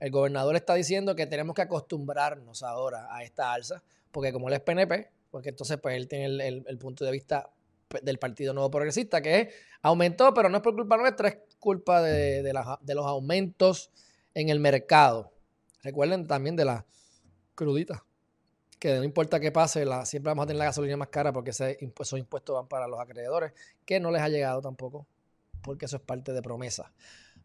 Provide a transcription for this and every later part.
el gobernador está diciendo que tenemos que acostumbrarnos ahora a esta alza, porque como él es PNP, porque entonces pues él tiene el, punto de vista del Partido Nuevo Progresista, que aumentó, pero no es por culpa nuestra, es culpa de, los aumentos en el mercado. Recuerden también de la crudita, que no importa qué pase, la, siempre vamos a tener la gasolina más cara porque esos impuestos van para los acreedores, que no les ha llegado tampoco, porque eso es parte de promesa.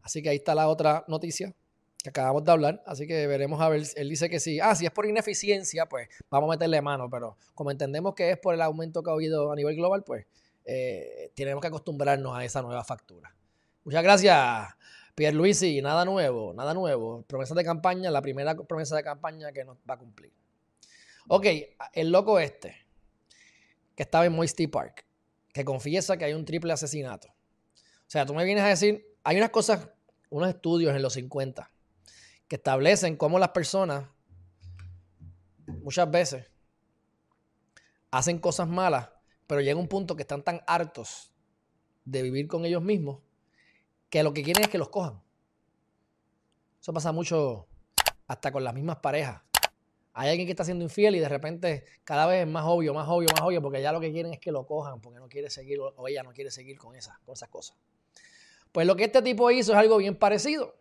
Así que ahí está la otra noticia que acabamos de hablar, así que veremos a ver, él dice que sí, ah, si es por ineficiencia, pues vamos a meterle mano, pero como entendemos que es por el aumento que ha habido a nivel global, pues eh, tenemos que acostumbrarnos a esa nueva factura. Muchas gracias. Pierre Luisi, nada nuevo, nada nuevo. Promesa de campaña, la primera promesa de campaña que nos va a cumplir. Ok, el loco este, que estaba en Moisty Park, que confiesa que hay un triple asesinato. O sea, tú me vienes a decir, hay unas cosas, unos estudios en los 50 establecen cómo las personas muchas veces hacen cosas malas, pero llega un punto que están tan hartos de vivir con ellos mismos que lo que quieren es que los cojan. Eso pasa mucho hasta con las mismas parejas. Hay alguien que está siendo infiel y de repente cada vez es más obvio, más obvio, más obvio, porque ya lo que quieren es que lo cojan, porque no quiere seguir o ella no quiere seguir con con esas cosas. Pues lo que este tipo hizo es algo bien parecido.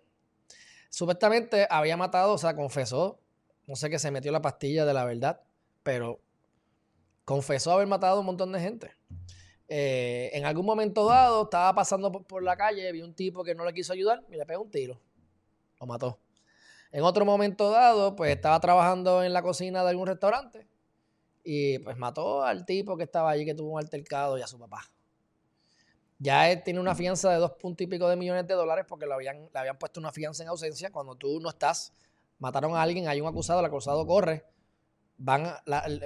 Supuestamente había matado, o sea, confesó, no sé que se metió la pastilla de la verdad, pero confesó haber matado a un montón de gente. Eh, en algún momento dado estaba pasando por, la calle, vi un tipo que no le quiso ayudar y le pegó un tiro. Lo mató. En otro momento dado, pues estaba trabajando en la cocina de algún restaurante y pues mató al tipo que estaba allí que tuvo un altercado y a su papá. Ya él tiene una fianza de dos puntos y pico de millones de dólares porque le habían, le habían puesto una fianza en ausencia. Cuando tú no estás, mataron a alguien, hay un acusado, el acusado corre. Van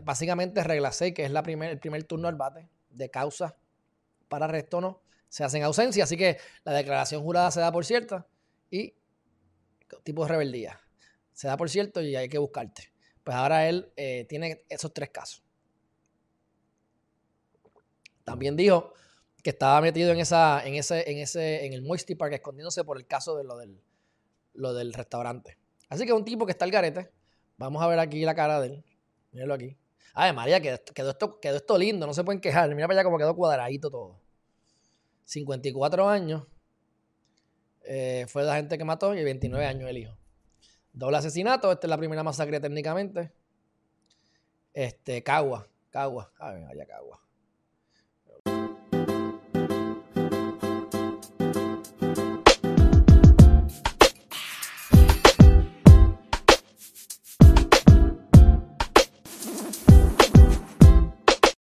básicamente regla 6, que es la primer, el primer turno al bate de causa para arresto no, se hacen ausencia. Así que la declaración jurada se da por cierta y tipo de rebeldía. Se da por cierto y hay que buscarte. Pues ahora él eh, tiene esos tres casos. También dijo que estaba metido en esa, en ese, en ese, en el Moisty Park, escondiéndose por el caso de lo del, lo del restaurante. Así que un tipo que está al garete. Vamos a ver aquí la cara de él. Míralo aquí. Ay, María, quedó, esto, quedó esto lindo, no se pueden quejar. Mira para allá como quedó cuadradito todo. 54 años eh, fue la gente que mató y 29 años el hijo. Doble asesinato, esta es la primera masacre técnicamente. Este, Cagua, Cagua, a ver, allá Cagua.